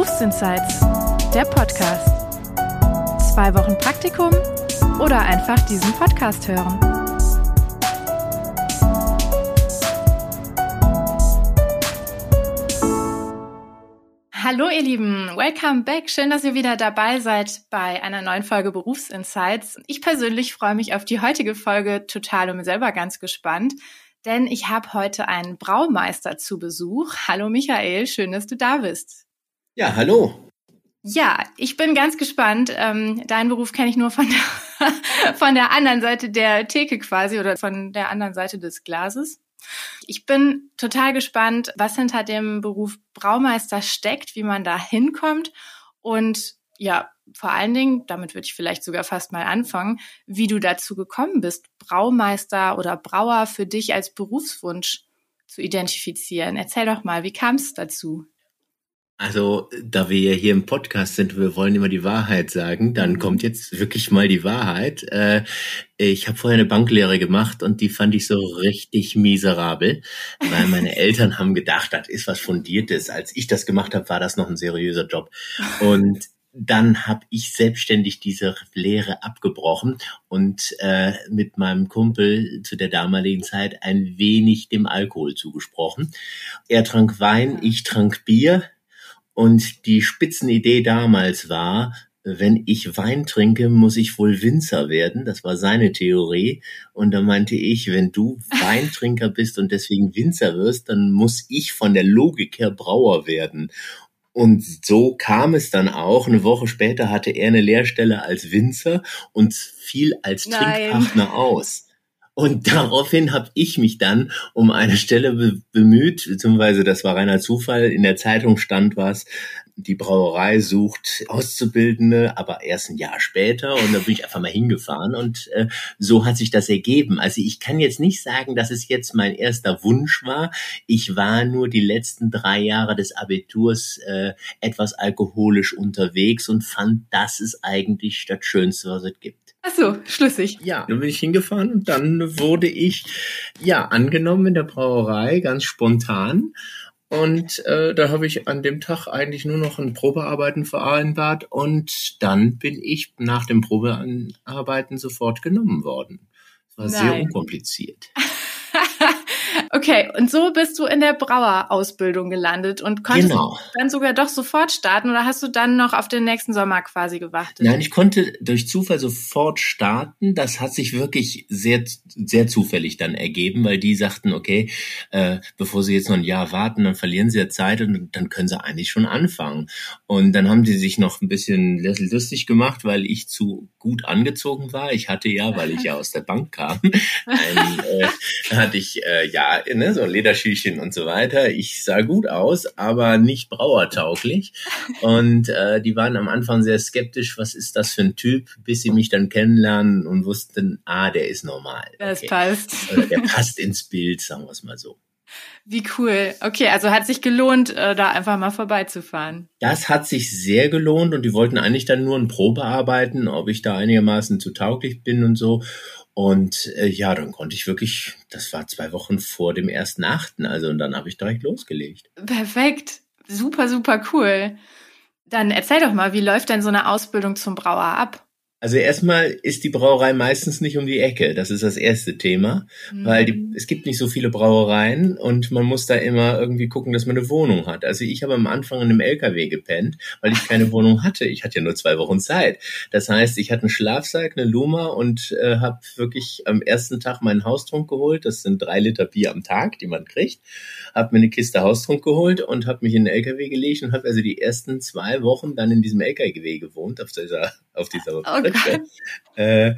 Berufsinsights, der Podcast. Zwei Wochen Praktikum oder einfach diesen Podcast hören. Hallo ihr Lieben, welcome back. Schön, dass ihr wieder dabei seid bei einer neuen Folge Berufsinsights. Ich persönlich freue mich auf die heutige Folge total und bin selber ganz gespannt, denn ich habe heute einen Braumeister zu Besuch. Hallo Michael, schön, dass du da bist. Ja, hallo. Ja, ich bin ganz gespannt. Ähm, deinen Beruf kenne ich nur von der, von der anderen Seite der Theke quasi oder von der anderen Seite des Glases. Ich bin total gespannt, was hinter dem Beruf Braumeister steckt, wie man da hinkommt und ja, vor allen Dingen, damit würde ich vielleicht sogar fast mal anfangen, wie du dazu gekommen bist, Braumeister oder Brauer für dich als Berufswunsch zu identifizieren. Erzähl doch mal, wie kam es dazu? Also, da wir ja hier im Podcast sind, wir wollen immer die Wahrheit sagen, dann mhm. kommt jetzt wirklich mal die Wahrheit. Äh, ich habe vorher eine Banklehre gemacht und die fand ich so richtig miserabel, weil meine Eltern haben gedacht, das ist was Fundiertes. Als ich das gemacht habe, war das noch ein seriöser Job. Und dann habe ich selbstständig diese Lehre abgebrochen und äh, mit meinem Kumpel zu der damaligen Zeit ein wenig dem Alkohol zugesprochen. Er trank Wein, ich trank Bier und die Spitzenidee damals war, wenn ich Wein trinke, muss ich wohl Winzer werden. Das war seine Theorie. Und da meinte ich, wenn du Weintrinker bist und deswegen Winzer wirst, dann muss ich von der Logik her Brauer werden. Und so kam es dann auch. Eine Woche später hatte er eine Lehrstelle als Winzer und fiel als Nein. Trinkpartner aus. Und daraufhin habe ich mich dann um eine Stelle be bemüht, beziehungsweise das war reiner Zufall. In der Zeitung stand was, die Brauerei sucht Auszubildende, aber erst ein Jahr später. Und da bin ich einfach mal hingefahren und äh, so hat sich das ergeben. Also ich kann jetzt nicht sagen, dass es jetzt mein erster Wunsch war. Ich war nur die letzten drei Jahre des Abiturs äh, etwas alkoholisch unterwegs und fand, das ist eigentlich das Schönste, was es gibt. Ach so, schlüssig. Ja, dann bin ich hingefahren und dann wurde ich ja angenommen in der Brauerei, ganz spontan. Und äh, da habe ich an dem Tag eigentlich nur noch ein Probearbeiten vereinbart und dann bin ich nach dem Probearbeiten sofort genommen worden. Es war Nein. sehr unkompliziert. Okay, und so bist du in der Brauerausbildung gelandet und konntest genau. dann sogar doch sofort starten oder hast du dann noch auf den nächsten Sommer quasi gewartet? Nein, ich konnte durch Zufall sofort starten. Das hat sich wirklich sehr, sehr zufällig dann ergeben, weil die sagten, okay, äh, bevor sie jetzt noch ein Jahr warten, dann verlieren sie ja Zeit und dann können sie eigentlich schon anfangen. Und dann haben die sich noch ein bisschen lustig gemacht, weil ich zu gut angezogen war. Ich hatte ja, weil ich ja aus der Bank kam, ein, äh, hatte ich äh, ja ne, so Lederschüchen und so weiter. Ich sah gut aus, aber nicht brauertauglich. Und äh, die waren am Anfang sehr skeptisch, was ist das für ein Typ, bis sie mich dann kennenlernen und wussten, ah, der ist normal. Das okay. passt. Oder der passt ins Bild, sagen wir es mal so. Wie cool. Okay, also hat sich gelohnt, äh, da einfach mal vorbeizufahren. Das hat sich sehr gelohnt und die wollten eigentlich dann nur ein Probearbeiten, ob ich da einigermaßen zu tauglich bin und so. Und äh, ja, dann konnte ich wirklich, das war zwei Wochen vor dem ersten Achten, also und dann habe ich direkt losgelegt. Perfekt, super, super cool. Dann erzähl doch mal, wie läuft denn so eine Ausbildung zum Brauer ab? Also erstmal ist die Brauerei meistens nicht um die Ecke. Das ist das erste Thema, mhm. weil die, es gibt nicht so viele Brauereien und man muss da immer irgendwie gucken, dass man eine Wohnung hat. Also ich habe am Anfang in einem LKW gepennt, weil ich keine Wohnung hatte. Ich hatte ja nur zwei Wochen Zeit. Das heißt, ich hatte einen Schlafsack, eine Luma und äh, habe wirklich am ersten Tag meinen Haustrunk geholt. Das sind drei Liter Bier am Tag, die man kriegt. Habe mir eine Kiste Haustrunk geholt und habe mich in den LKW gelegt und habe also die ersten zwei Wochen dann in diesem LKW gewohnt auf dieser auf dieser oh äh,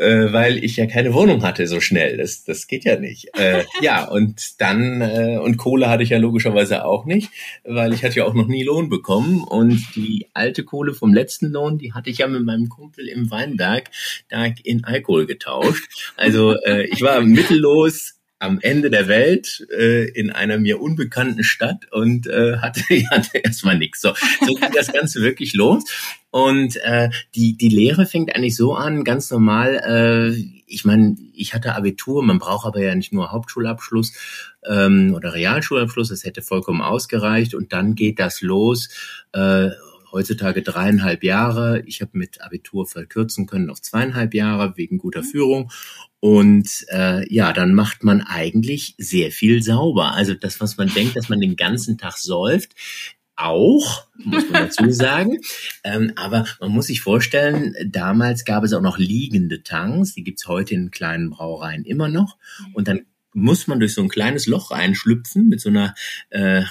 äh, weil ich ja keine Wohnung hatte so schnell. Das, das geht ja nicht. Äh, ja, und dann, äh, und Kohle hatte ich ja logischerweise auch nicht, weil ich hatte ja auch noch nie Lohn bekommen. Und die alte Kohle vom letzten Lohn, die hatte ich ja mit meinem Kumpel im Weinberg da in Alkohol getauscht. Also äh, ich war mittellos am Ende der Welt äh, in einer mir unbekannten Stadt und äh, hatte, hatte erstmal nichts. So, so ging das Ganze wirklich los. Und äh, die, die Lehre fängt eigentlich so an, ganz normal, äh, ich meine, ich hatte Abitur, man braucht aber ja nicht nur Hauptschulabschluss ähm, oder Realschulabschluss, das hätte vollkommen ausgereicht. Und dann geht das los. Äh, heutzutage dreieinhalb Jahre. Ich habe mit Abitur verkürzen können auf zweieinhalb Jahre wegen guter mhm. Führung. Und äh, ja, dann macht man eigentlich sehr viel sauber. Also das, was man denkt, dass man den ganzen Tag säuft, auch, muss man dazu sagen. ähm, aber man muss sich vorstellen, damals gab es auch noch liegende Tanks, die gibt's heute in kleinen Brauereien immer noch. Und dann muss man durch so ein kleines Loch reinschlüpfen mit so einer äh,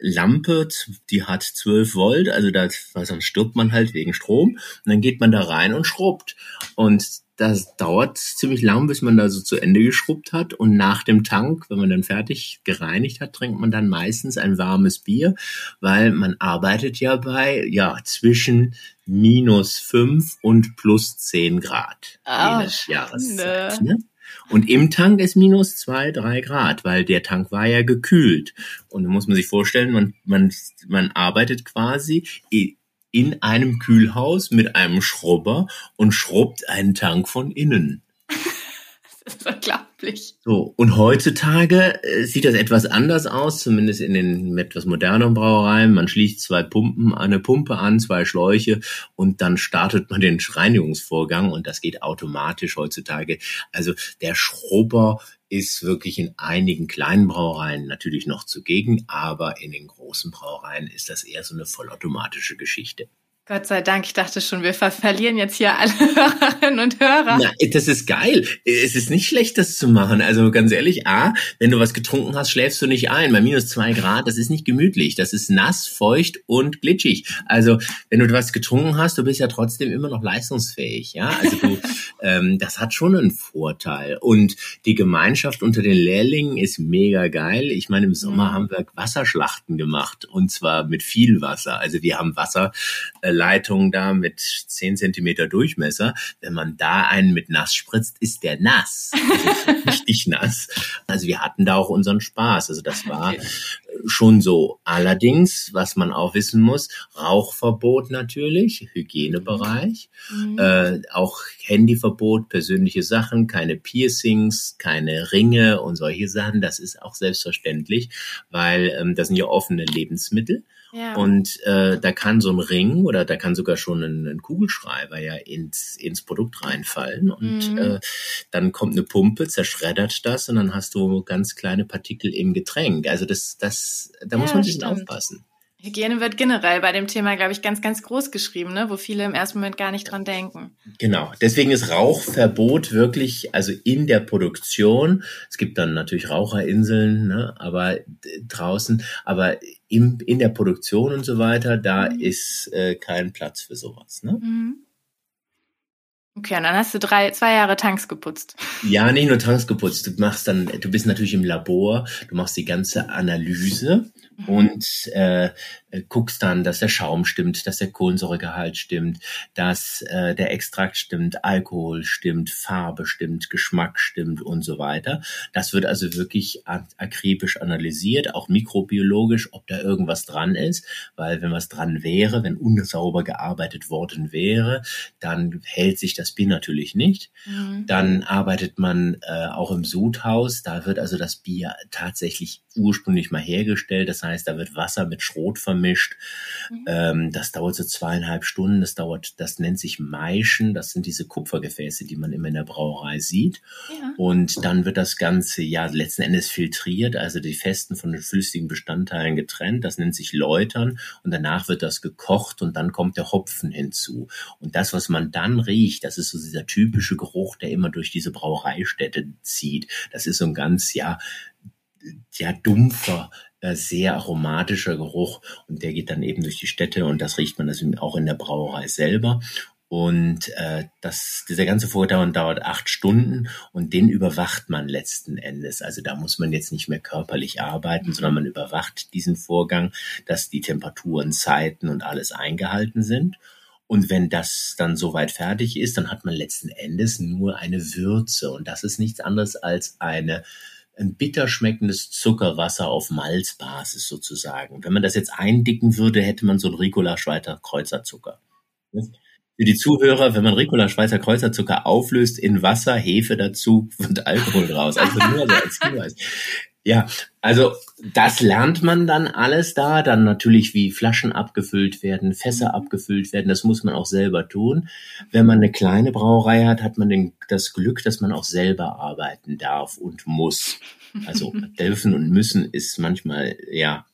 Lampe, die hat 12 Volt, also da sonst stirbt man halt wegen Strom. Und dann geht man da rein und schrubbt. Und das dauert ziemlich lang, bis man da so zu Ende geschrubbt hat. Und nach dem Tank, wenn man dann fertig gereinigt hat, trinkt man dann meistens ein warmes Bier, weil man arbeitet ja bei, ja, zwischen minus fünf und plus zehn Grad. Oh, Jahreszeit. Ne? Und im Tank ist minus zwei, drei Grad, weil der Tank war ja gekühlt. Und da muss man sich vorstellen, man, man, man arbeitet quasi in einem Kühlhaus mit einem Schrubber und schrubbt einen Tank von innen. das ist unglaublich. So, und heutzutage äh, sieht das etwas anders aus, zumindest in den etwas moderneren Brauereien. Man schließt zwei Pumpen, eine Pumpe an, zwei Schläuche und dann startet man den Reinigungsvorgang und das geht automatisch heutzutage. Also der Schrubber ist wirklich in einigen kleinen Brauereien natürlich noch zugegen, aber in den großen Brauereien ist das eher so eine vollautomatische Geschichte. Gott sei Dank, ich dachte schon, wir verlieren jetzt hier alle Hörerinnen und Hörer. Na, das ist geil. Es ist nicht schlecht, das zu machen. Also ganz ehrlich, A, wenn du was getrunken hast, schläfst du nicht ein. Bei minus zwei Grad, das ist nicht gemütlich. Das ist nass, feucht und glitschig. Also wenn du was getrunken hast, du bist ja trotzdem immer noch leistungsfähig. Ja, also du, ähm, das hat schon einen Vorteil. Und die Gemeinschaft unter den Lehrlingen ist mega geil. Ich meine, im Sommer mhm. haben wir Wasserschlachten gemacht und zwar mit viel Wasser. Also wir haben Wasser äh, Leitung da mit zehn Zentimeter Durchmesser. Wenn man da einen mit nass spritzt, ist der nass. Also richtig nass. Also wir hatten da auch unseren Spaß. Also das war schon so. Allerdings, was man auch wissen muss, Rauchverbot natürlich, Hygienebereich, mhm. äh, auch Handyverbot, persönliche Sachen, keine Piercings, keine Ringe und solche Sachen. Das ist auch selbstverständlich, weil ähm, das sind ja offene Lebensmittel. Ja. Und äh, da kann so ein Ring oder da kann sogar schon ein, ein Kugelschreiber ja ins, ins Produkt reinfallen. Und mhm. äh, dann kommt eine Pumpe, zerschreddert das und dann hast du ganz kleine Partikel im Getränk. Also das, das, da muss man ein bisschen aufpassen. Hygiene wird generell bei dem Thema, glaube ich, ganz, ganz groß geschrieben, ne? wo viele im ersten Moment gar nicht dran denken. Genau. Deswegen ist Rauchverbot wirklich, also in der Produktion. Es gibt dann natürlich Raucherinseln, ne? aber draußen, aber im, in der Produktion und so weiter, da mhm. ist äh, kein Platz für sowas. Ne? Mhm. Okay, und dann hast du drei, zwei Jahre Tanks geputzt. Ja, nicht nur Tanks geputzt. Du machst dann, du bist natürlich im Labor, du machst die ganze Analyse. Und äh, äh, guckst dann, dass der Schaum stimmt, dass der Kohlensäuregehalt stimmt, dass äh, der Extrakt stimmt, Alkohol stimmt, Farbe stimmt, Geschmack stimmt und so weiter. Das wird also wirklich akribisch analysiert, auch mikrobiologisch, ob da irgendwas dran ist, weil wenn was dran wäre, wenn unsauber gearbeitet worden wäre, dann hält sich das Bier natürlich nicht. Mhm. Dann arbeitet man äh, auch im Sudhaus, da wird also das Bier tatsächlich ursprünglich mal hergestellt, das heißt, da wird Wasser mit Schrot vermischt. Mhm. Ähm, das dauert so zweieinhalb Stunden. Das dauert, das nennt sich Maischen. Das sind diese Kupfergefäße, die man immer in der Brauerei sieht. Ja. Und dann wird das Ganze ja letzten Endes filtriert, also die festen von den flüssigen Bestandteilen getrennt. Das nennt sich Läutern. Und danach wird das gekocht und dann kommt der Hopfen hinzu. Und das, was man dann riecht, das ist so dieser typische Geruch, der immer durch diese Brauereistätte zieht. Das ist so ein ganz, ja, ja, dumpfer, äh, sehr aromatischer Geruch und der geht dann eben durch die Städte und das riecht man also auch in der Brauerei selber. Und äh, das, dieser ganze Vorgang dauert acht Stunden und den überwacht man letzten Endes. Also da muss man jetzt nicht mehr körperlich arbeiten, sondern man überwacht diesen Vorgang, dass die Temperaturen, Zeiten und alles eingehalten sind. Und wenn das dann soweit fertig ist, dann hat man letzten Endes nur eine Würze. Und das ist nichts anderes als eine ein bitter schmeckendes Zuckerwasser auf Malzbasis sozusagen. Wenn man das jetzt eindicken würde, hätte man so ein Ricola Schweiter Kreuzerzucker. für die Zuhörer, wenn man Ricola Schweizer Kreuzerzucker auflöst in Wasser, Hefe dazu, wird Alkohol draus. Also nur so als Hinweis. Ja, also das lernt man dann alles da. Dann natürlich, wie Flaschen abgefüllt werden, Fässer abgefüllt werden. Das muss man auch selber tun. Wenn man eine kleine Brauerei hat, hat man den, das Glück, dass man auch selber arbeiten darf und muss. Also dürfen und müssen ist manchmal ja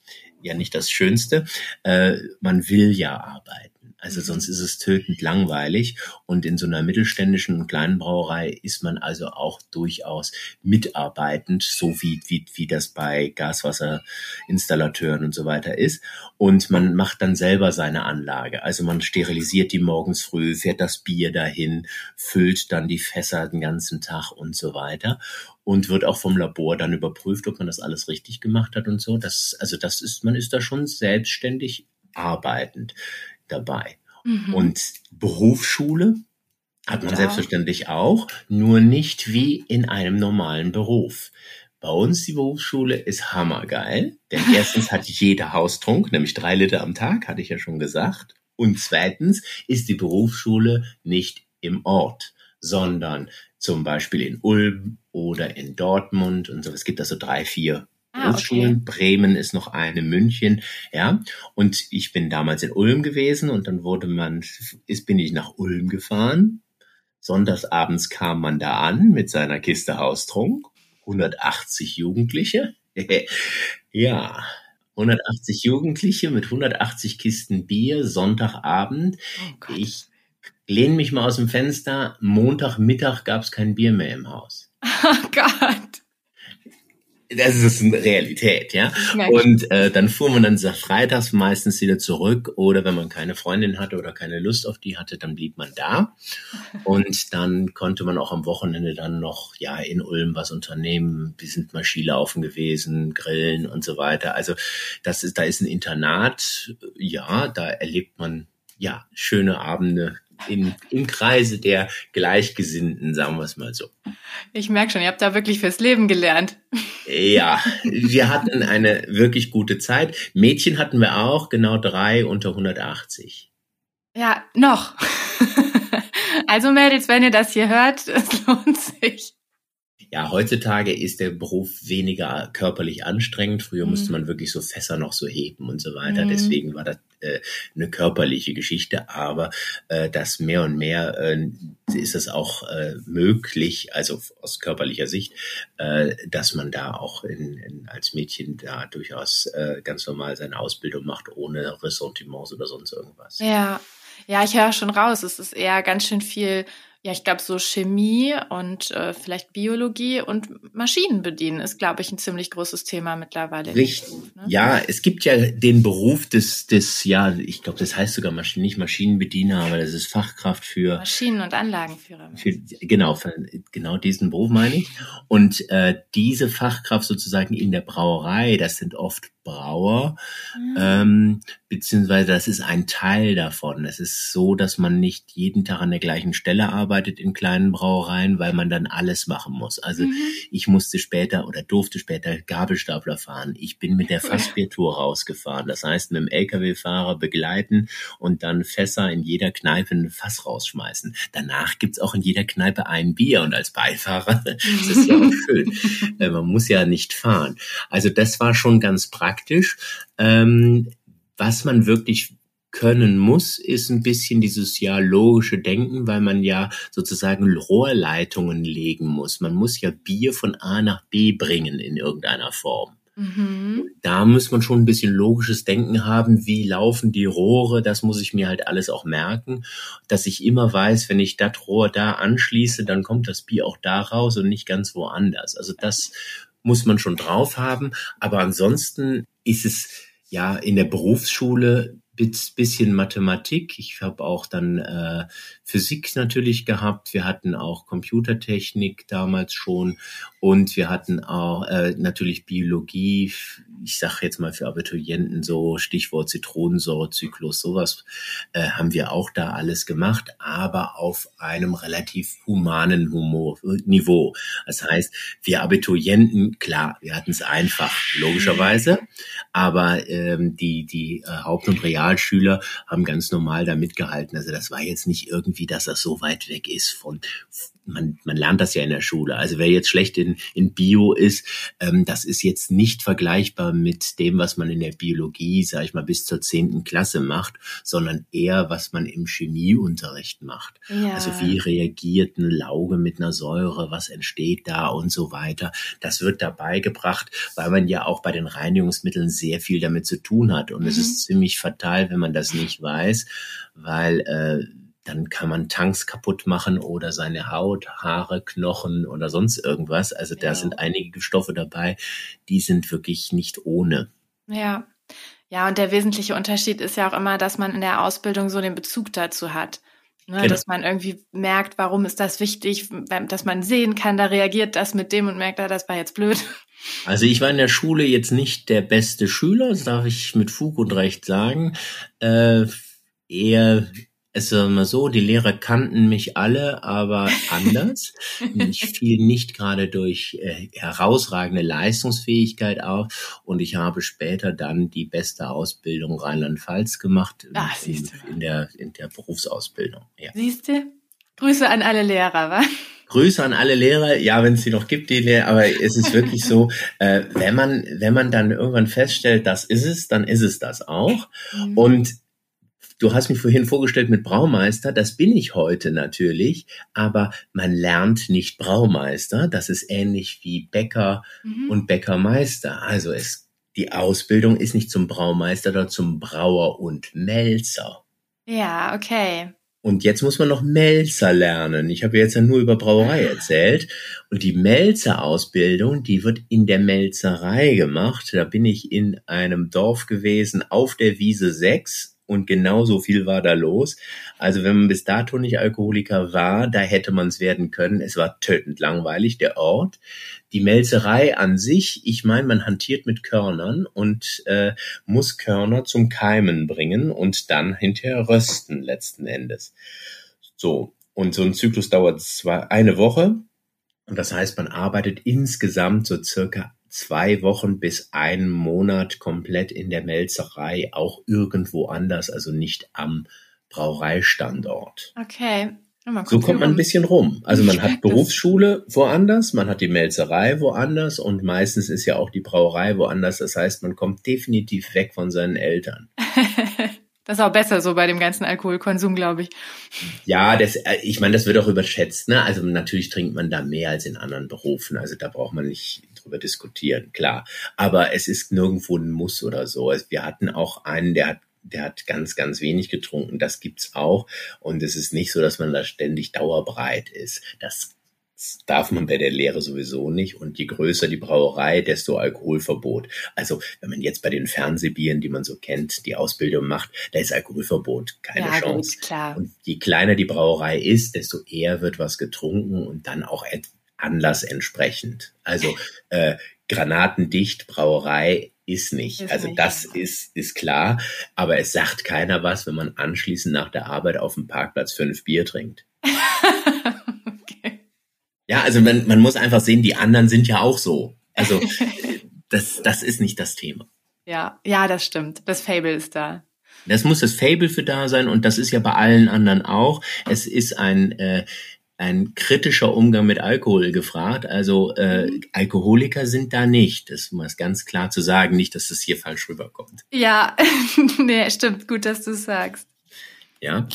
ja nicht das Schönste. Äh, man will ja arbeiten. Also sonst ist es tötend langweilig. Und in so einer mittelständischen und kleinen Brauerei ist man also auch durchaus mitarbeitend, so wie, wie, wie das bei Gaswasserinstallateuren und so weiter ist. Und man macht dann selber seine Anlage. Also man sterilisiert die morgens früh, fährt das Bier dahin, füllt dann die Fässer den ganzen Tag und so weiter und wird auch vom Labor dann überprüft, ob man das alles richtig gemacht hat und so. Das, also das ist, man ist da schon selbstständig arbeitend dabei. Mhm. Und Berufsschule hat man ja. selbstverständlich auch, nur nicht wie in einem normalen Beruf. Bei uns die Berufsschule ist hammergeil, denn erstens hat jeder Haustrunk, nämlich drei Liter am Tag, hatte ich ja schon gesagt. Und zweitens ist die Berufsschule nicht im Ort, sondern zum Beispiel in Ulm oder in Dortmund und so. Es gibt also drei, vier Ah. Okay. Bremen ist noch eine, München, ja. Und ich bin damals in Ulm gewesen und dann wurde man, ist, bin ich nach Ulm gefahren. Sonntagsabends kam man da an mit seiner Kiste Haustrunk. 180 Jugendliche. ja, 180 Jugendliche mit 180 Kisten Bier, Sonntagabend. Oh ich lehne mich mal aus dem Fenster. Montagmittag gab es kein Bier mehr im Haus. Oh Gott das ist eine Realität, ja. Und äh, dann fuhr man dann freitags meistens wieder zurück oder wenn man keine Freundin hatte oder keine Lust auf die hatte, dann blieb man da. Und dann konnte man auch am Wochenende dann noch ja in Ulm was unternehmen. Wir sind mal Skilaufen gewesen, Grillen und so weiter. Also das ist, da ist ein Internat, ja, da erlebt man ja schöne Abende im, im Kreise der Gleichgesinnten, sagen wir es mal so. Ich merke schon, ihr habt da wirklich fürs Leben gelernt. Ja, wir hatten eine wirklich gute Zeit. Mädchen hatten wir auch, genau drei unter 180. Ja, noch. Also Mädels, wenn ihr das hier hört, es lohnt sich. Ja, heutzutage ist der Beruf weniger körperlich anstrengend. Früher mhm. musste man wirklich so Fässer noch so heben und so weiter. Mhm. Deswegen war das äh, eine körperliche Geschichte. Aber äh, das mehr und mehr äh, ist es auch äh, möglich, also aus körperlicher Sicht, äh, dass man da auch in, in, als Mädchen da durchaus äh, ganz normal seine Ausbildung macht, ohne Ressentiments oder sonst irgendwas. Ja, ja, ich höre schon raus. Es ist eher ganz schön viel ja, ich glaube, so Chemie und äh, vielleicht Biologie und Maschinen bedienen ist, glaube ich, ein ziemlich großes Thema mittlerweile. Richtig. Beruf, ne? Ja, es gibt ja den Beruf des, des ja, ich glaube, das heißt sogar Maschinen, nicht Maschinenbediener, aber das ist Fachkraft für Maschinen- und Anlagenführer. Für, genau, für, genau diesen Beruf meine ich. Und äh, diese Fachkraft sozusagen in der Brauerei, das sind oft Brauer, mhm. ähm, beziehungsweise das ist ein Teil davon. Es ist so, dass man nicht jeden Tag an der gleichen Stelle arbeitet in kleinen Brauereien, weil man dann alles machen muss. Also mhm. ich musste später oder durfte später Gabelstapler fahren. Ich bin mit der Fassbiertour rausgefahren. Das heißt, mit dem LKW-Fahrer begleiten und dann Fässer in jeder Kneipe ein Fass rausschmeißen. Danach gibt's auch in jeder Kneipe ein Bier und als Beifahrer, das ist ja auch schön. Äh, man muss ja nicht fahren. Also das war schon ganz praktisch praktisch. Ähm, was man wirklich können muss, ist ein bisschen dieses ja logische Denken, weil man ja sozusagen Rohrleitungen legen muss. Man muss ja Bier von A nach B bringen in irgendeiner Form. Mhm. Da muss man schon ein bisschen logisches Denken haben, wie laufen die Rohre, das muss ich mir halt alles auch merken, dass ich immer weiß, wenn ich das Rohr da anschließe, dann kommt das Bier auch da raus und nicht ganz woanders. Also das muss man schon drauf haben. Aber ansonsten ist es ja in der Berufsschule bisschen Mathematik. Ich habe auch dann äh, Physik natürlich gehabt. Wir hatten auch Computertechnik damals schon und wir hatten auch äh, natürlich Biologie. Ich sage jetzt mal für Abiturienten so Stichwort Zitronensäurezyklus, sowas äh, haben wir auch da alles gemacht, aber auf einem relativ humanen Humor, Niveau. Das heißt, wir Abiturienten, klar, wir hatten es einfach, logischerweise, aber ähm, die, die äh, Haupt- und Real Realschüler haben ganz normal da mitgehalten. Also das war jetzt nicht irgendwie, dass das so weit weg ist von, man, man lernt das ja in der Schule. Also wer jetzt schlecht in, in Bio ist, ähm, das ist jetzt nicht vergleichbar mit dem, was man in der Biologie, sage ich mal, bis zur zehnten Klasse macht, sondern eher, was man im Chemieunterricht macht. Ja. Also wie reagiert eine Lauge mit einer Säure, was entsteht da und so weiter. Das wird dabei gebracht, weil man ja auch bei den Reinigungsmitteln sehr viel damit zu tun hat. Und mhm. es ist ziemlich fatal, wenn man das nicht weiß, weil äh, dann kann man Tanks kaputt machen oder seine Haut, Haare, Knochen oder sonst irgendwas. Also da ja. sind einige Stoffe dabei, die sind wirklich nicht ohne. Ja. Ja, und der wesentliche Unterschied ist ja auch immer, dass man in der Ausbildung so den Bezug dazu hat. Ne, genau. Dass man irgendwie merkt, warum ist das wichtig, dass man sehen kann, da reagiert das mit dem und merkt, ah, das war jetzt blöd. Also ich war in der Schule jetzt nicht der beste Schüler, das darf ich mit Fug und Recht sagen. Äh, eher es ist immer so, die Lehrer kannten mich alle, aber anders. ich fiel nicht gerade durch äh, herausragende Leistungsfähigkeit auf und ich habe später dann die beste Ausbildung Rheinland-Pfalz gemacht Ach, in, in, der, in der Berufsausbildung. Ja. Siehst du? Grüße an alle Lehrer, wa? Grüße an alle Lehrer, ja, wenn es sie noch gibt, die Lehrer, aber es ist wirklich so, äh, wenn man, wenn man dann irgendwann feststellt, das ist es, dann ist es das auch. Mhm. Und Du hast mich vorhin vorgestellt mit Braumeister, das bin ich heute natürlich, aber man lernt nicht Braumeister. Das ist ähnlich wie Bäcker mhm. und Bäckermeister. Also es, die Ausbildung ist nicht zum Braumeister, sondern zum Brauer und Melzer. Ja, okay. Und jetzt muss man noch Melzer lernen. Ich habe jetzt ja nur über Brauerei erzählt. Und die Melzerausbildung, die wird in der Melzerei gemacht. Da bin ich in einem Dorf gewesen auf der Wiese 6 und genau so viel war da los. Also wenn man bis dato nicht Alkoholiker war, da hätte man es werden können. Es war tötend langweilig, der Ort. Die Melzerei an sich, ich meine, man hantiert mit Körnern und äh, muss Körner zum Keimen bringen und dann hinterher rösten letzten Endes. So, und so ein Zyklus dauert zwar eine Woche. Und das heißt, man arbeitet insgesamt so circa zwei Wochen bis einen Monat komplett in der Melzerei, auch irgendwo anders, also nicht am Brauereistandort. Okay. So kommt man ein bisschen rum. Also man hat Berufsschule woanders, man hat die Melzerei woanders und meistens ist ja auch die Brauerei woanders. Das heißt, man kommt definitiv weg von seinen Eltern. Das ist auch besser so bei dem ganzen Alkoholkonsum, glaube ich. Ja, das, äh, ich meine, das wird auch überschätzt. Ne? Also natürlich trinkt man da mehr als in anderen Berufen. Also da braucht man nicht drüber diskutieren, klar. Aber es ist nirgendwo ein Muss oder so. Wir hatten auch einen, der hat der hat ganz, ganz wenig getrunken. Das gibt's auch. Und es ist nicht so, dass man da ständig dauerbreit ist. Das darf man bei der Lehre sowieso nicht. Und je größer die Brauerei, desto Alkoholverbot. Also wenn man jetzt bei den Fernsehbieren, die man so kennt, die Ausbildung macht, da ist Alkoholverbot keine ja, Chance. Gut, klar. Und je kleiner die Brauerei ist, desto eher wird was getrunken und dann auch Anlass entsprechend. Also äh, granatendicht Brauerei ist nicht. Also das ja. ist, ist klar. Aber es sagt keiner was, wenn man anschließend nach der Arbeit auf dem Parkplatz fünf Bier trinkt. Ja, also man, man muss einfach sehen, die anderen sind ja auch so. Also das, das ist nicht das Thema. Ja, ja, das stimmt. Das Fable ist da. Das muss das Fable für da sein und das ist ja bei allen anderen auch. Es ist ein äh, ein kritischer Umgang mit Alkohol gefragt. Also äh. Alkoholiker sind da nicht. Das muss ganz klar zu sagen, nicht, dass das hier falsch rüberkommt. Ja, nee, stimmt. Gut, dass du sagst. Ja,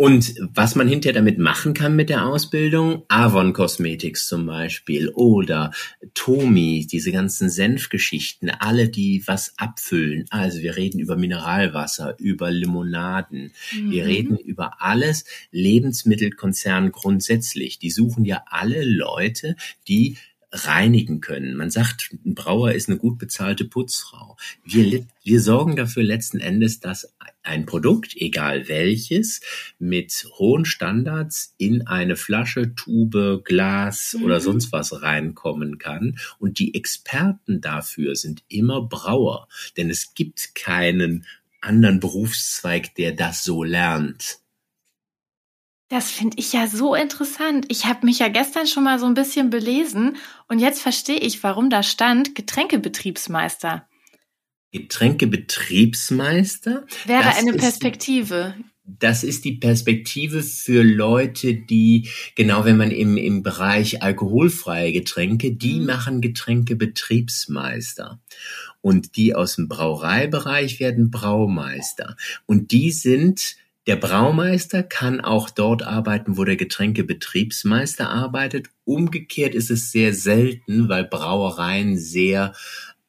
und was man hinterher damit machen kann mit der Ausbildung, Avon Cosmetics zum Beispiel oder Tomi, diese ganzen Senfgeschichten, alle, die was abfüllen. Also wir reden über Mineralwasser, über Limonaden, mhm. wir reden über alles Lebensmittelkonzern grundsätzlich. Die suchen ja alle Leute, die reinigen können. Man sagt, ein Brauer ist eine gut bezahlte Putzfrau. Wir, wir sorgen dafür letzten Endes, dass ein Produkt, egal welches, mit hohen Standards in eine Flasche, Tube, Glas mhm. oder sonst was reinkommen kann. Und die Experten dafür sind immer Brauer. Denn es gibt keinen anderen Berufszweig, der das so lernt. Das finde ich ja so interessant. Ich habe mich ja gestern schon mal so ein bisschen belesen und jetzt verstehe ich, warum da stand Getränkebetriebsmeister. Getränkebetriebsmeister. Wäre eine Perspektive. Ist, das ist die Perspektive für Leute, die, genau wenn man im, im Bereich alkoholfreie Getränke, die mhm. machen Getränkebetriebsmeister. Und die aus dem Brauereibereich werden Braumeister. Und die sind der Braumeister kann auch dort arbeiten, wo der Getränkebetriebsmeister arbeitet. Umgekehrt ist es sehr selten, weil Brauereien sehr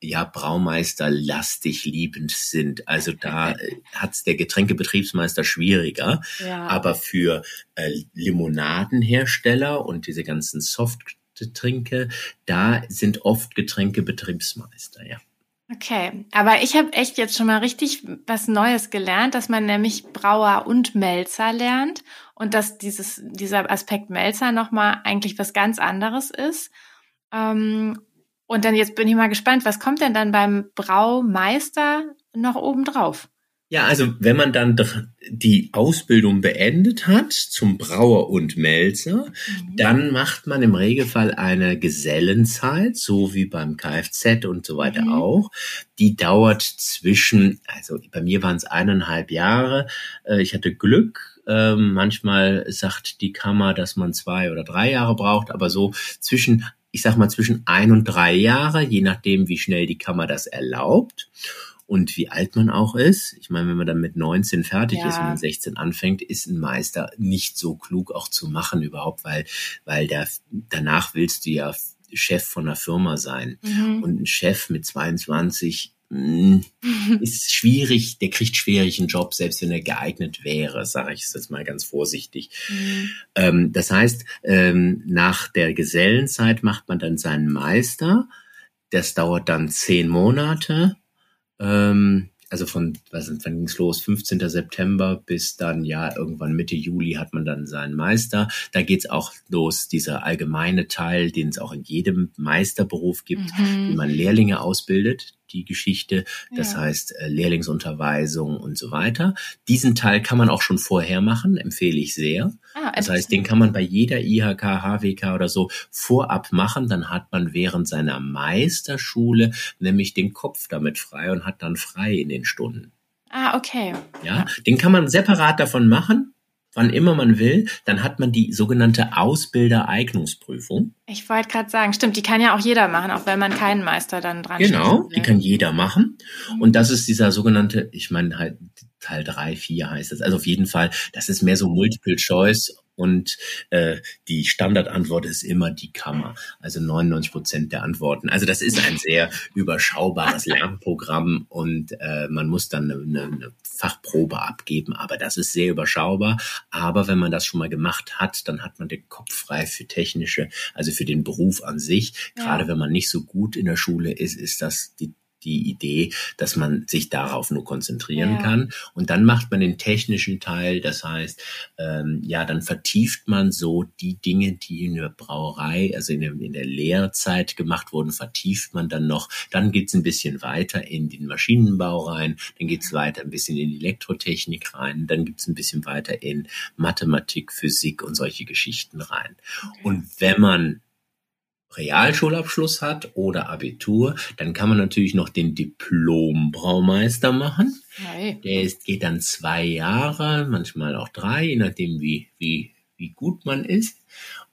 ja Braumeister lastig liebend sind. Also da äh, hat's der Getränkebetriebsmeister schwieriger. Ja. Aber für äh, Limonadenhersteller und diese ganzen Softgetränke, da sind oft Getränkebetriebsmeister, ja. Okay, aber ich habe echt jetzt schon mal richtig was Neues gelernt, dass man nämlich Brauer und Melzer lernt und dass dieses, dieser Aspekt Melzer nochmal eigentlich was ganz anderes ist. Ähm, und dann jetzt bin ich mal gespannt, was kommt denn dann beim Braumeister noch oben drauf? Ja, also wenn man dann die Ausbildung beendet hat zum Brauer und Melzer, mhm. dann macht man im Regelfall eine Gesellenzeit, so wie beim Kfz und so weiter mhm. auch. Die dauert zwischen, also bei mir waren es eineinhalb Jahre. Äh, ich hatte Glück. Ähm, manchmal sagt die Kammer, dass man zwei oder drei Jahre braucht, aber so zwischen ich sag mal, zwischen ein und drei Jahre, je nachdem, wie schnell die Kammer das erlaubt und wie alt man auch ist. Ich meine, wenn man dann mit 19 fertig ja. ist und mit 16 anfängt, ist ein Meister nicht so klug auch zu machen überhaupt, weil, weil der, danach willst du ja Chef von einer Firma sein. Mhm. Und ein Chef mit 22 hm, ist schwierig, der kriegt schwierig einen Job, selbst wenn er geeignet wäre, sage ich es jetzt mal ganz vorsichtig. Mhm. Ähm, das heißt, ähm, nach der Gesellenzeit macht man dann seinen Meister. Das dauert dann zehn Monate. Ähm, also von, was, wann ging's los? 15. September bis dann ja irgendwann Mitte Juli hat man dann seinen Meister. Da geht's auch los, dieser allgemeine Teil, den es auch in jedem Meisterberuf gibt, mhm. wie man Lehrlinge ausbildet die Geschichte, das ja. heißt äh, Lehrlingsunterweisung und so weiter. Diesen Teil kann man auch schon vorher machen, empfehle ich sehr. Ah, das heißt, den kann man bei jeder IHK, HWK oder so vorab machen, dann hat man während seiner Meisterschule nämlich den Kopf damit frei und hat dann frei in den Stunden. Ah, okay. Ja, den kann man separat davon machen wann immer man will, dann hat man die sogenannte Ausbildereignungsprüfung. Ich wollte gerade sagen, stimmt, die kann ja auch jeder machen, auch wenn man keinen Meister dann dran Genau, die kann jeder machen. Mhm. Und das ist dieser sogenannte, ich meine halt Teil drei, vier heißt das. Also auf jeden Fall, das ist mehr so Multiple Choice und äh, die Standardantwort ist immer die Kammer. Also 99 Prozent der Antworten. Also das ist ein sehr überschaubares Lernprogramm und äh, man muss dann eine, eine Fachprobe abgeben, aber das ist sehr überschaubar. Aber wenn man das schon mal gemacht hat, dann hat man den Kopf frei für technische, also für den Beruf an sich. Ja. Gerade wenn man nicht so gut in der Schule ist, ist das die die Idee, dass man sich darauf nur konzentrieren ja. kann. Und dann macht man den technischen Teil, das heißt, ähm, ja, dann vertieft man so die Dinge, die in der Brauerei, also in der, in der Lehrzeit gemacht wurden, vertieft man dann noch. Dann geht's ein bisschen weiter in den Maschinenbau rein, dann geht's weiter ein bisschen in die Elektrotechnik rein, dann gibt's ein bisschen weiter in Mathematik, Physik und solche Geschichten rein. Okay. Und wenn man Realschulabschluss hat oder Abitur, dann kann man natürlich noch den Diplom-Braumeister machen. Hey. Der ist, geht dann zwei Jahre, manchmal auch drei, je nachdem wie, wie, wie gut man ist.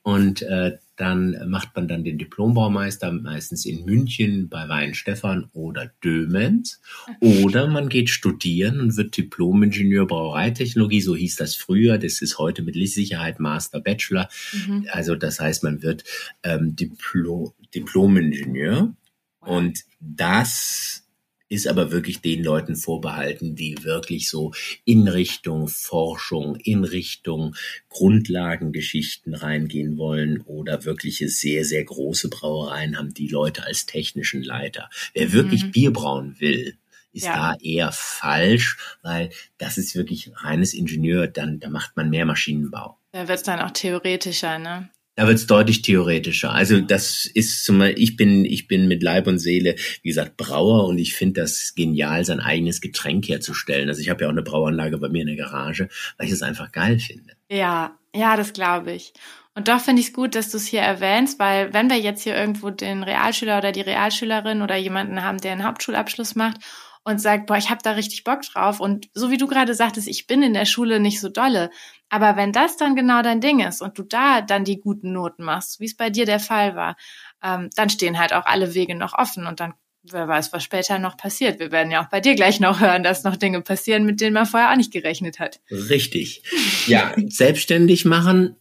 Und äh, dann macht man dann den Diplombaumeister meistens in München bei Weinstefan oder Dömens. Oder man geht studieren und wird Diplom-Ingenieur Brauereitechnologie, so hieß das früher. Das ist heute mit Sicherheit Master Bachelor. Mhm. Also das heißt, man wird ähm, Diplom, Diplom-Ingenieur. Und das ist aber wirklich den Leuten vorbehalten, die wirklich so in Richtung Forschung, in Richtung Grundlagengeschichten reingehen wollen oder wirkliche sehr, sehr große Brauereien haben die Leute als technischen Leiter. Wer wirklich mhm. Bier brauen will, ist ja. da eher falsch, weil das ist wirklich reines Ingenieur, dann da macht man mehr Maschinenbau. Da wird es dann auch theoretischer, ne? Da wird es deutlich theoretischer. Also das ist zum Beispiel, ich bin, ich bin mit Leib und Seele, wie gesagt, Brauer und ich finde das genial, sein eigenes Getränk herzustellen. Also ich habe ja auch eine Brauanlage bei mir in der Garage, weil ich es einfach geil finde. Ja, ja, das glaube ich. Und doch finde ich es gut, dass du es hier erwähnst, weil wenn wir jetzt hier irgendwo den Realschüler oder die Realschülerin oder jemanden haben, der einen Hauptschulabschluss macht und sagt, boah, ich habe da richtig Bock drauf. Und so wie du gerade sagtest, ich bin in der Schule nicht so dolle. Aber wenn das dann genau dein Ding ist und du da dann die guten Noten machst, wie es bei dir der Fall war, ähm, dann stehen halt auch alle Wege noch offen und dann wer weiß, was später noch passiert. Wir werden ja auch bei dir gleich noch hören, dass noch Dinge passieren, mit denen man vorher auch nicht gerechnet hat. Richtig. Ja, selbstständig machen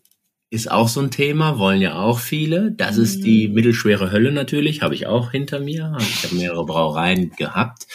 ist auch so ein Thema, wollen ja auch viele. Das ist die mhm. mittelschwere Hölle natürlich, habe ich auch hinter mir. Ich habe mehrere Brauereien gehabt.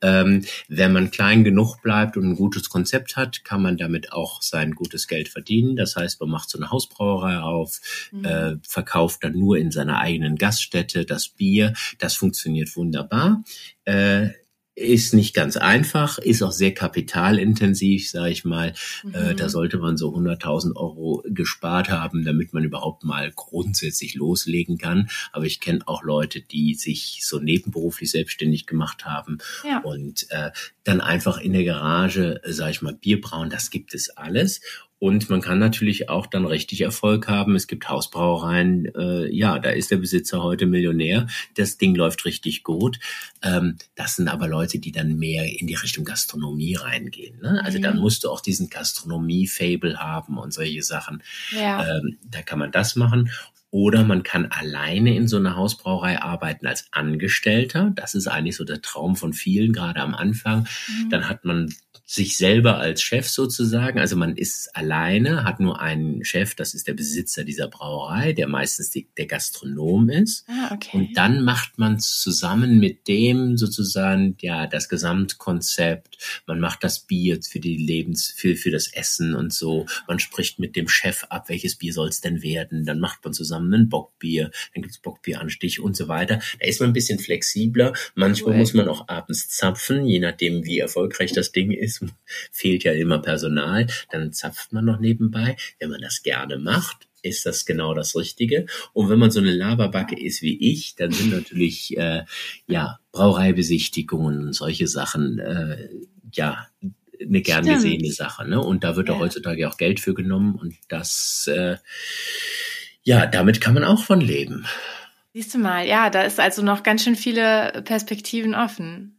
Ähm, wenn man klein genug bleibt und ein gutes Konzept hat, kann man damit auch sein gutes Geld verdienen. Das heißt, man macht so eine Hausbrauerei auf, mhm. äh, verkauft dann nur in seiner eigenen Gaststätte das Bier. Das funktioniert wunderbar. Äh, ist nicht ganz einfach, ist auch sehr kapitalintensiv, sage ich mal. Mhm. Äh, da sollte man so 100.000 Euro gespart haben, damit man überhaupt mal grundsätzlich loslegen kann. Aber ich kenne auch Leute, die sich so nebenberuflich selbstständig gemacht haben ja. und äh, dann einfach in der Garage, sage ich mal, Bier brauen. Das gibt es alles. Und man kann natürlich auch dann richtig Erfolg haben. Es gibt Hausbrauereien, äh, ja, da ist der Besitzer heute Millionär. Das Ding läuft richtig gut. Ähm, das sind aber Leute, die dann mehr in die Richtung Gastronomie reingehen. Ne? Also mhm. dann musst du auch diesen Gastronomie-Fable haben und solche Sachen. Ja. Ähm, da kann man das machen. Oder man kann alleine in so einer Hausbrauerei arbeiten als Angestellter. Das ist eigentlich so der Traum von vielen, gerade am Anfang. Mhm. Dann hat man sich selber als Chef sozusagen. Also man ist alleine, hat nur einen Chef, das ist der Besitzer dieser Brauerei, der meistens die, der Gastronom ist. Ah, okay. Und dann macht man zusammen mit dem sozusagen ja das Gesamtkonzept. Man macht das Bier für die Lebens, für, für das Essen und so. Man spricht mit dem Chef ab, welches Bier soll es denn werden. Dann macht man zusammen ein Bockbier, dann gibt's Bockbieranstich und so weiter. Da ist man ein bisschen flexibler. Manchmal cool. muss man auch abends zapfen, je nachdem, wie erfolgreich das Ding ist fehlt ja immer Personal, dann zapft man noch nebenbei. Wenn man das gerne macht, ist das genau das Richtige. Und wenn man so eine Lavabacke ist wie ich, dann sind natürlich äh, ja Brauereibesichtigungen und solche Sachen äh, ja eine gern Stimmt. gesehene Sache. Ne? Und da wird ja. auch heutzutage auch Geld für genommen und das äh, ja, damit kann man auch von leben. Siehst du mal, ja, da ist also noch ganz schön viele Perspektiven offen.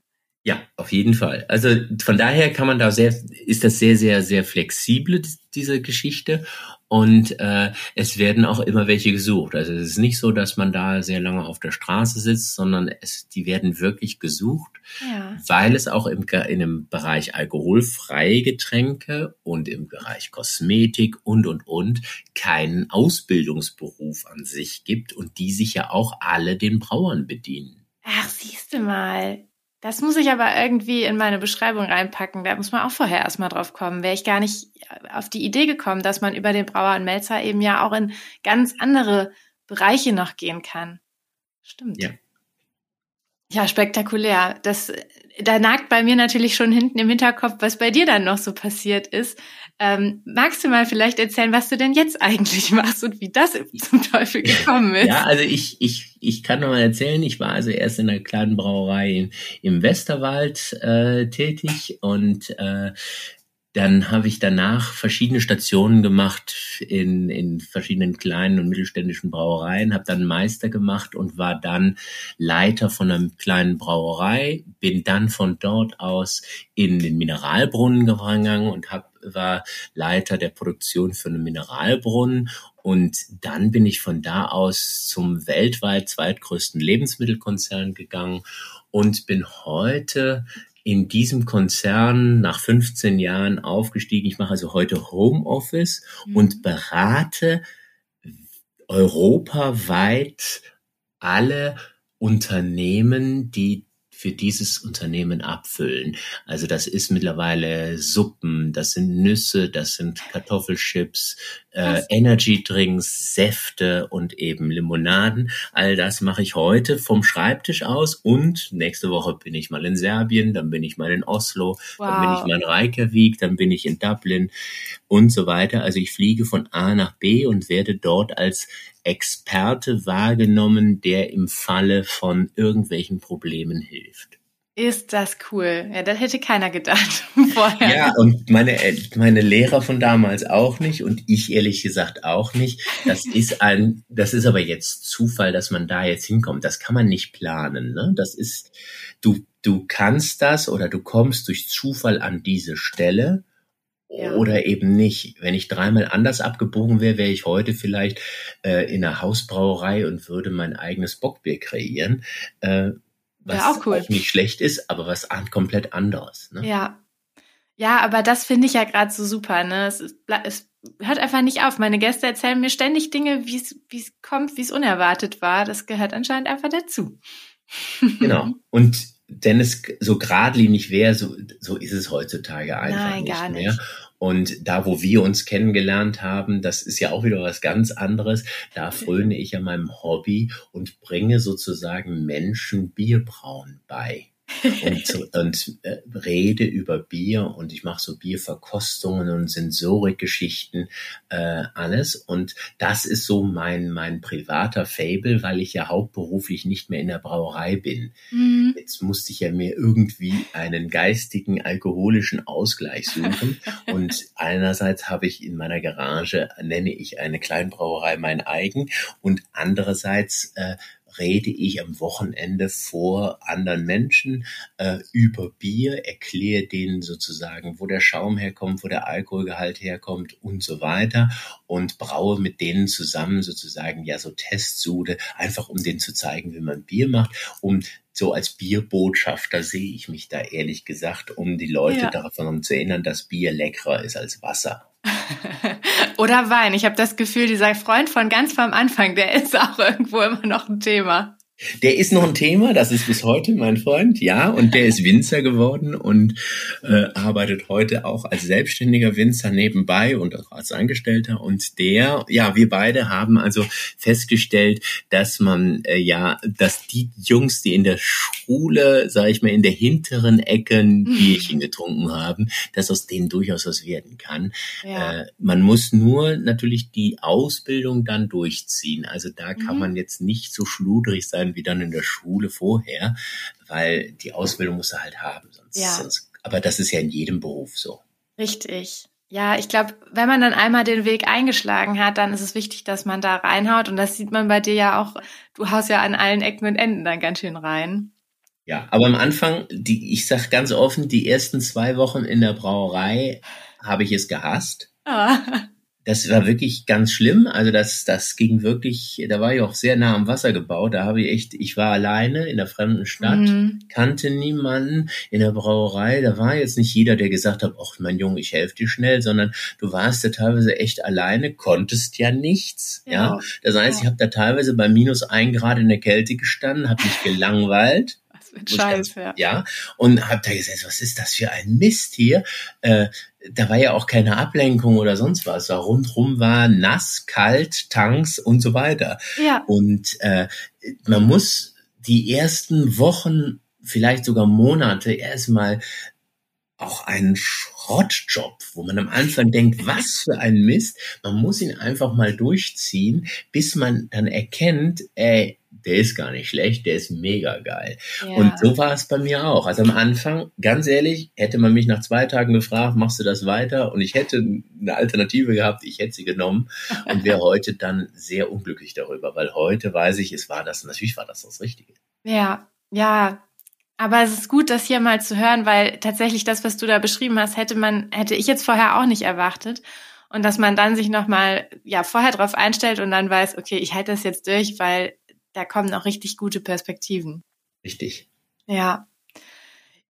Ja, auf jeden Fall. Also von daher kann man da sehr, ist das sehr, sehr, sehr flexibel, diese Geschichte. Und äh, es werden auch immer welche gesucht. Also es ist nicht so, dass man da sehr lange auf der Straße sitzt, sondern es, die werden wirklich gesucht, ja. weil es auch im, in dem Bereich alkoholfreie Getränke und im Bereich Kosmetik und, und, und keinen Ausbildungsberuf an sich gibt und die sich ja auch alle den Brauern bedienen. Ach, siehst du mal. Das muss ich aber irgendwie in meine Beschreibung reinpacken. Da muss man auch vorher erstmal drauf kommen. Wäre ich gar nicht auf die Idee gekommen, dass man über den Brauer und Melzer eben ja auch in ganz andere Bereiche noch gehen kann. Stimmt. Ja. Ja, spektakulär. Das, da nagt bei mir natürlich schon hinten im Hinterkopf, was bei dir dann noch so passiert ist. Ähm, magst du mal vielleicht erzählen, was du denn jetzt eigentlich machst und wie das zum Teufel gekommen ist? Ja, also ich, ich, ich kann noch mal erzählen, ich war also erst in einer kleinen Brauerei in, im Westerwald äh, tätig und äh, dann habe ich danach verschiedene Stationen gemacht in, in verschiedenen kleinen und mittelständischen Brauereien, habe dann Meister gemacht und war dann Leiter von einer kleinen Brauerei, bin dann von dort aus in den Mineralbrunnen gegangen und hab, war Leiter der Produktion für einen Mineralbrunnen. Und dann bin ich von da aus zum weltweit zweitgrößten Lebensmittelkonzern gegangen und bin heute in diesem Konzern nach 15 Jahren aufgestiegen. Ich mache also heute Homeoffice mhm. und berate europaweit alle Unternehmen, die für dieses Unternehmen abfüllen. Also das ist mittlerweile Suppen, das sind Nüsse, das sind Kartoffelchips, äh, Energy Drinks, Säfte und eben Limonaden. All das mache ich heute vom Schreibtisch aus und nächste Woche bin ich mal in Serbien, dann bin ich mal in Oslo, wow. dann bin ich mal in Reykjavik, dann bin ich in Dublin und so weiter. Also ich fliege von A nach B und werde dort als Experte wahrgenommen, der im Falle von irgendwelchen Problemen hilft. Ist das cool. Ja, das hätte keiner gedacht vorher. Ja, und meine, meine Lehrer von damals auch nicht und ich ehrlich gesagt auch nicht. Das ist ein, das ist aber jetzt Zufall, dass man da jetzt hinkommt. Das kann man nicht planen, ne? Das ist, du du kannst das oder du kommst durch Zufall an diese Stelle ja. oder eben nicht. Wenn ich dreimal anders abgebogen wäre, wäre ich heute vielleicht äh, in einer Hausbrauerei und würde mein eigenes Bockbier kreieren. Äh, was ja, auch, cool. auch nicht schlecht ist, aber was komplett anderes. Ne? Ja. Ja, aber das finde ich ja gerade so super. Ne? Es, ist, es hört einfach nicht auf. Meine Gäste erzählen mir ständig Dinge, wie es kommt, wie es unerwartet war. Das gehört anscheinend einfach dazu. Genau. Und denn es so geradlinig wäre, so, so ist es heutzutage einfach Nein, nicht mehr. Nicht. Und da, wo wir uns kennengelernt haben, das ist ja auch wieder was ganz anderes. Da fröne ich ja meinem Hobby und bringe sozusagen Menschen Bierbrauen bei und, und äh, rede über Bier und ich mache so Bierverkostungen und Sensorikgeschichten, äh, alles. Und das ist so mein, mein privater Fable, weil ich ja hauptberuflich nicht mehr in der Brauerei bin. Mhm. Jetzt musste ich ja mir irgendwie einen geistigen, alkoholischen Ausgleich suchen. und einerseits habe ich in meiner Garage, nenne ich eine Kleinbrauerei mein eigen und andererseits äh, rede ich am Wochenende vor anderen Menschen äh, über Bier, erkläre denen sozusagen, wo der Schaum herkommt, wo der Alkoholgehalt herkommt und so weiter und braue mit denen zusammen sozusagen ja so Testsude, einfach um denen zu zeigen, wie man Bier macht, um so als Bierbotschafter sehe ich mich da ehrlich gesagt, um die Leute ja. davon zu erinnern, dass Bier leckerer ist als Wasser. Oder Wein. Ich habe das Gefühl, dieser Freund von ganz vom Anfang, der ist auch irgendwo immer noch ein Thema. Der ist noch ein Thema, das ist bis heute mein Freund, ja, und der ist Winzer geworden und äh, arbeitet heute auch als selbstständiger Winzer nebenbei und auch als Angestellter. Und der, ja, wir beide haben also festgestellt, dass man äh, ja, dass die Jungs, die in der Schule, sage ich mal, in der hinteren Ecke ein mhm. Bierchen getrunken haben, dass aus denen durchaus was werden kann. Ja. Äh, man muss nur natürlich die Ausbildung dann durchziehen. Also da kann mhm. man jetzt nicht so schludrig sein sein wie dann in der Schule vorher, weil die Ausbildung musst du halt haben. Sonst, ja. sonst, aber das ist ja in jedem Beruf so. Richtig. Ja, ich glaube, wenn man dann einmal den Weg eingeschlagen hat, dann ist es wichtig, dass man da reinhaut. Und das sieht man bei dir ja auch. Du haust ja an allen Ecken und Enden dann ganz schön rein. Ja, aber am Anfang, die, ich sag ganz offen, die ersten zwei Wochen in der Brauerei habe ich es gehasst. Ah das war wirklich ganz schlimm. Also das, das ging wirklich, da war ich auch sehr nah am Wasser gebaut. Da habe ich echt, ich war alleine in der fremden Stadt, mhm. kannte niemanden in der Brauerei. Da war jetzt nicht jeder, der gesagt hat, ach mein Junge, ich helfe dir schnell, sondern du warst ja teilweise echt alleine, konntest ja nichts. Ja. ja. Das heißt, ich habe da teilweise bei minus ein Grad in der Kälte gestanden, habe mich gelangweilt. Scheiß, ja. ja. Und hab da gesagt, was ist das für ein Mist hier? Äh, da war ja auch keine Ablenkung oder sonst was. Da rundrum war nass, kalt, Tanks und so weiter. Ja. Und äh, man muss die ersten Wochen, vielleicht sogar Monate erstmal auch einen Schrottjob, wo man am Anfang denkt, was für ein Mist. Man muss ihn einfach mal durchziehen, bis man dann erkennt, ey, der ist gar nicht schlecht, der ist mega geil. Ja. Und so war es bei mir auch. Also am Anfang, ganz ehrlich, hätte man mich nach zwei Tagen gefragt, machst du das weiter? Und ich hätte eine Alternative gehabt, ich hätte sie genommen und wäre heute dann sehr unglücklich darüber, weil heute weiß ich, es war das, natürlich war das das Richtige. Ja, ja. Aber es ist gut, das hier mal zu hören, weil tatsächlich das, was du da beschrieben hast, hätte man, hätte ich jetzt vorher auch nicht erwartet und dass man dann sich nochmal ja vorher drauf einstellt und dann weiß, okay, ich halte das jetzt durch, weil da kommen auch richtig gute Perspektiven. Richtig. Ja.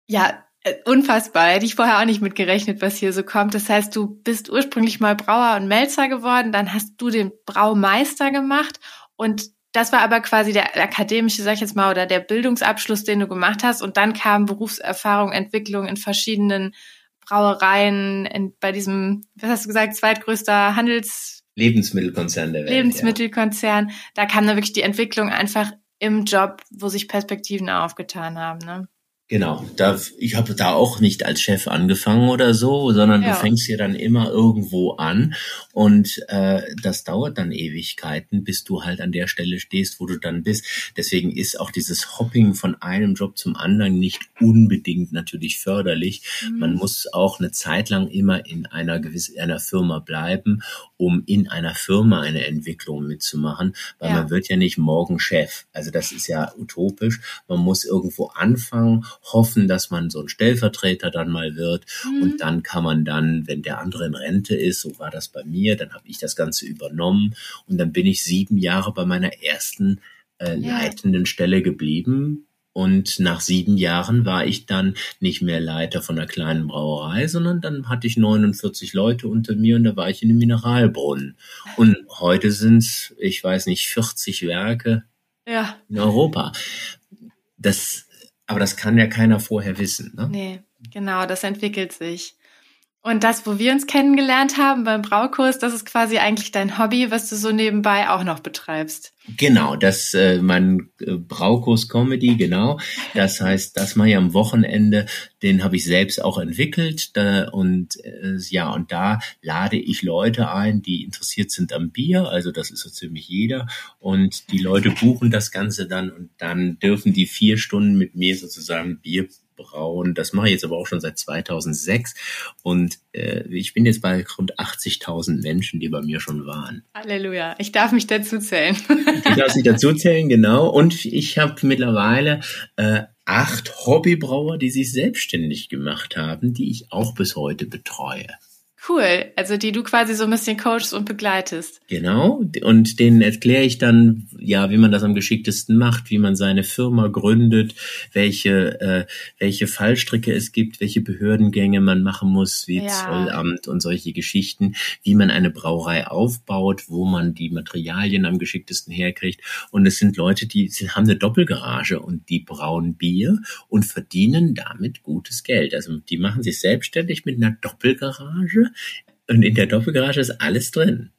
Ja, äh, unfassbar. Hätte ich vorher auch nicht mitgerechnet, was hier so kommt. Das heißt, du bist ursprünglich mal Brauer und Melzer geworden, dann hast du den Braumeister gemacht und das war aber quasi der akademische, sag ich jetzt mal, oder der Bildungsabschluss, den du gemacht hast. Und dann kam Berufserfahrung, Entwicklung in verschiedenen Brauereien, in, bei diesem, was hast du gesagt, zweitgrößter Handels, Lebensmittelkonzern der Welt. Lebensmittelkonzern. Ja. Da kam dann wirklich die Entwicklung einfach im Job, wo sich Perspektiven aufgetan haben. Ne? Genau, da, ich habe da auch nicht als Chef angefangen oder so, sondern ja. du fängst ja dann immer irgendwo an und äh, das dauert dann Ewigkeiten, bis du halt an der Stelle stehst, wo du dann bist. Deswegen ist auch dieses Hopping von einem Job zum anderen nicht unbedingt natürlich förderlich. Mhm. Man muss auch eine Zeit lang immer in einer gewissen einer Firma bleiben um in einer Firma eine Entwicklung mitzumachen, weil ja. man wird ja nicht morgen Chef. Also das ist ja utopisch. Man muss irgendwo anfangen, hoffen, dass man so ein Stellvertreter dann mal wird mhm. und dann kann man dann, wenn der andere in Rente ist, so war das bei mir, dann habe ich das Ganze übernommen und dann bin ich sieben Jahre bei meiner ersten äh, leitenden Stelle geblieben und nach sieben Jahren war ich dann nicht mehr Leiter von einer kleinen Brauerei, sondern dann hatte ich 49 Leute unter mir und da war ich in einem Mineralbrunnen. Und heute sind es, ich weiß nicht, 40 Werke ja. in Europa. Das, aber das kann ja keiner vorher wissen. Ne? Nee, genau, das entwickelt sich. Und das, wo wir uns kennengelernt haben beim Braukurs, das ist quasi eigentlich dein Hobby, was du so nebenbei auch noch betreibst. Genau, das äh, mein äh, Braukurs Comedy, genau. Das heißt, das mache ich am Wochenende, den habe ich selbst auch entwickelt da, und äh, ja, und da lade ich Leute ein, die interessiert sind am Bier, also das ist so ziemlich jeder und die Leute buchen das Ganze dann und dann dürfen die vier Stunden mit mir sozusagen Bier brauen. Das mache ich jetzt aber auch schon seit 2006 und äh, ich bin jetzt bei rund 80.000 Menschen, die bei mir schon waren. Halleluja, ich darf mich dazu zählen. ich darf mich dazu zählen, genau. Und ich habe mittlerweile äh, acht Hobbybrauer, die sich selbstständig gemacht haben, die ich auch bis heute betreue. Cool, also die du quasi so ein bisschen coachst und begleitest. Genau, und denen erkläre ich dann, ja, wie man das am geschicktesten macht, wie man seine Firma gründet, welche, äh, welche Fallstricke es gibt, welche Behördengänge man machen muss, wie ja. Zollamt und solche Geschichten, wie man eine Brauerei aufbaut, wo man die Materialien am geschicktesten herkriegt. Und es sind Leute, die haben eine Doppelgarage und die brauen Bier und verdienen damit gutes Geld. Also die machen sich selbstständig mit einer Doppelgarage und in der Doppelgarage ist alles drin.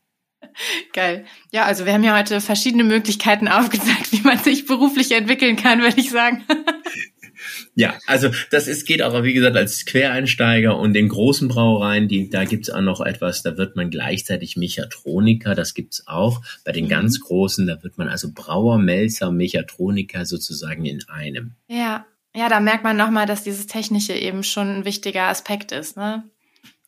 Geil. Ja, also wir haben ja heute verschiedene Möglichkeiten aufgezeigt, wie man sich beruflich entwickeln kann, würde ich sagen. Ja, also das ist, geht aber wie gesagt als Quereinsteiger und in großen Brauereien, die, da gibt's auch noch etwas, da wird man gleichzeitig Mechatroniker, das gibt's auch. Bei den mhm. ganz großen, da wird man also Brauer, Melzer, Mechatroniker sozusagen in einem. Ja, ja, da merkt man nochmal, dass dieses Technische eben schon ein wichtiger Aspekt ist, ne?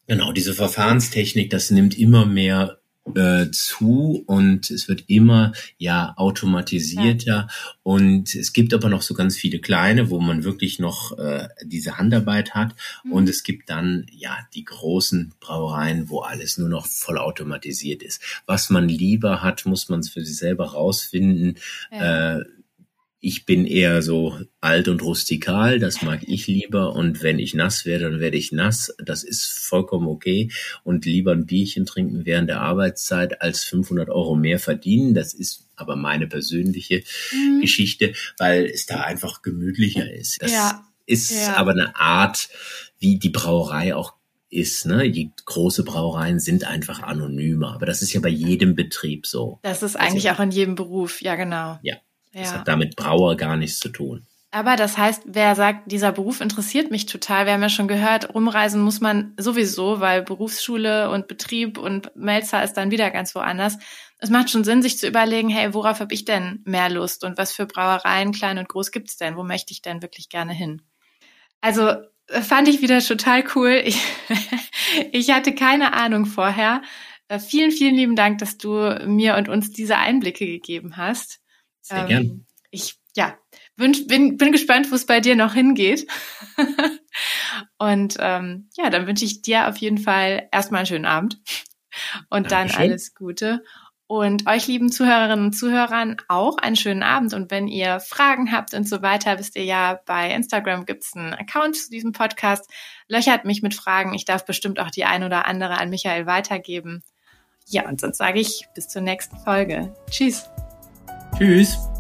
Genau, diese Verfahrenstechnik, das nimmt immer mehr äh, zu und es wird immer ja automatisierter ja. und es gibt aber noch so ganz viele kleine, wo man wirklich noch äh, diese Handarbeit hat mhm. und es gibt dann ja die großen Brauereien, wo alles nur noch voll automatisiert ist. Was man lieber hat, muss man es für sich selber rausfinden. Ja. Äh, ich bin eher so alt und rustikal, das mag ich lieber. Und wenn ich nass werde, dann werde ich nass. Das ist vollkommen okay. Und lieber ein Bierchen trinken während der Arbeitszeit als 500 Euro mehr verdienen. Das ist aber meine persönliche mhm. Geschichte, weil es da einfach gemütlicher ist. Das ja. ist ja. aber eine Art, wie die Brauerei auch ist. Ne? Die große Brauereien sind einfach anonymer. Aber das ist ja bei jedem Betrieb so. Das ist eigentlich also, auch in jedem Beruf, ja genau. Ja. Ja. Das hat damit Brauer gar nichts zu tun. Aber das heißt, wer sagt, dieser Beruf interessiert mich total, wir haben ja schon gehört, rumreisen muss man sowieso, weil Berufsschule und Betrieb und Melzer ist dann wieder ganz woanders. Es macht schon Sinn, sich zu überlegen, hey, worauf habe ich denn mehr Lust und was für Brauereien, klein und groß gibt's denn? Wo möchte ich denn wirklich gerne hin? Also äh, fand ich wieder total cool. Ich, ich hatte keine Ahnung vorher. Äh, vielen, vielen lieben Dank, dass du mir und uns diese Einblicke gegeben hast. Sehr ähm, gern. Ich, ja, wünsch, bin, bin gespannt, wo es bei dir noch hingeht. und ähm, ja, dann wünsche ich dir auf jeden Fall erstmal einen schönen Abend und Dankeschön. dann alles Gute. Und euch lieben Zuhörerinnen und Zuhörern auch einen schönen Abend. Und wenn ihr Fragen habt und so weiter, wisst ihr ja, bei Instagram gibt's einen Account zu diesem Podcast. Löchert mich mit Fragen. Ich darf bestimmt auch die ein oder andere an Michael weitergeben. Ja, und sonst sage ich bis zur nächsten Folge. Tschüss. Tschüss.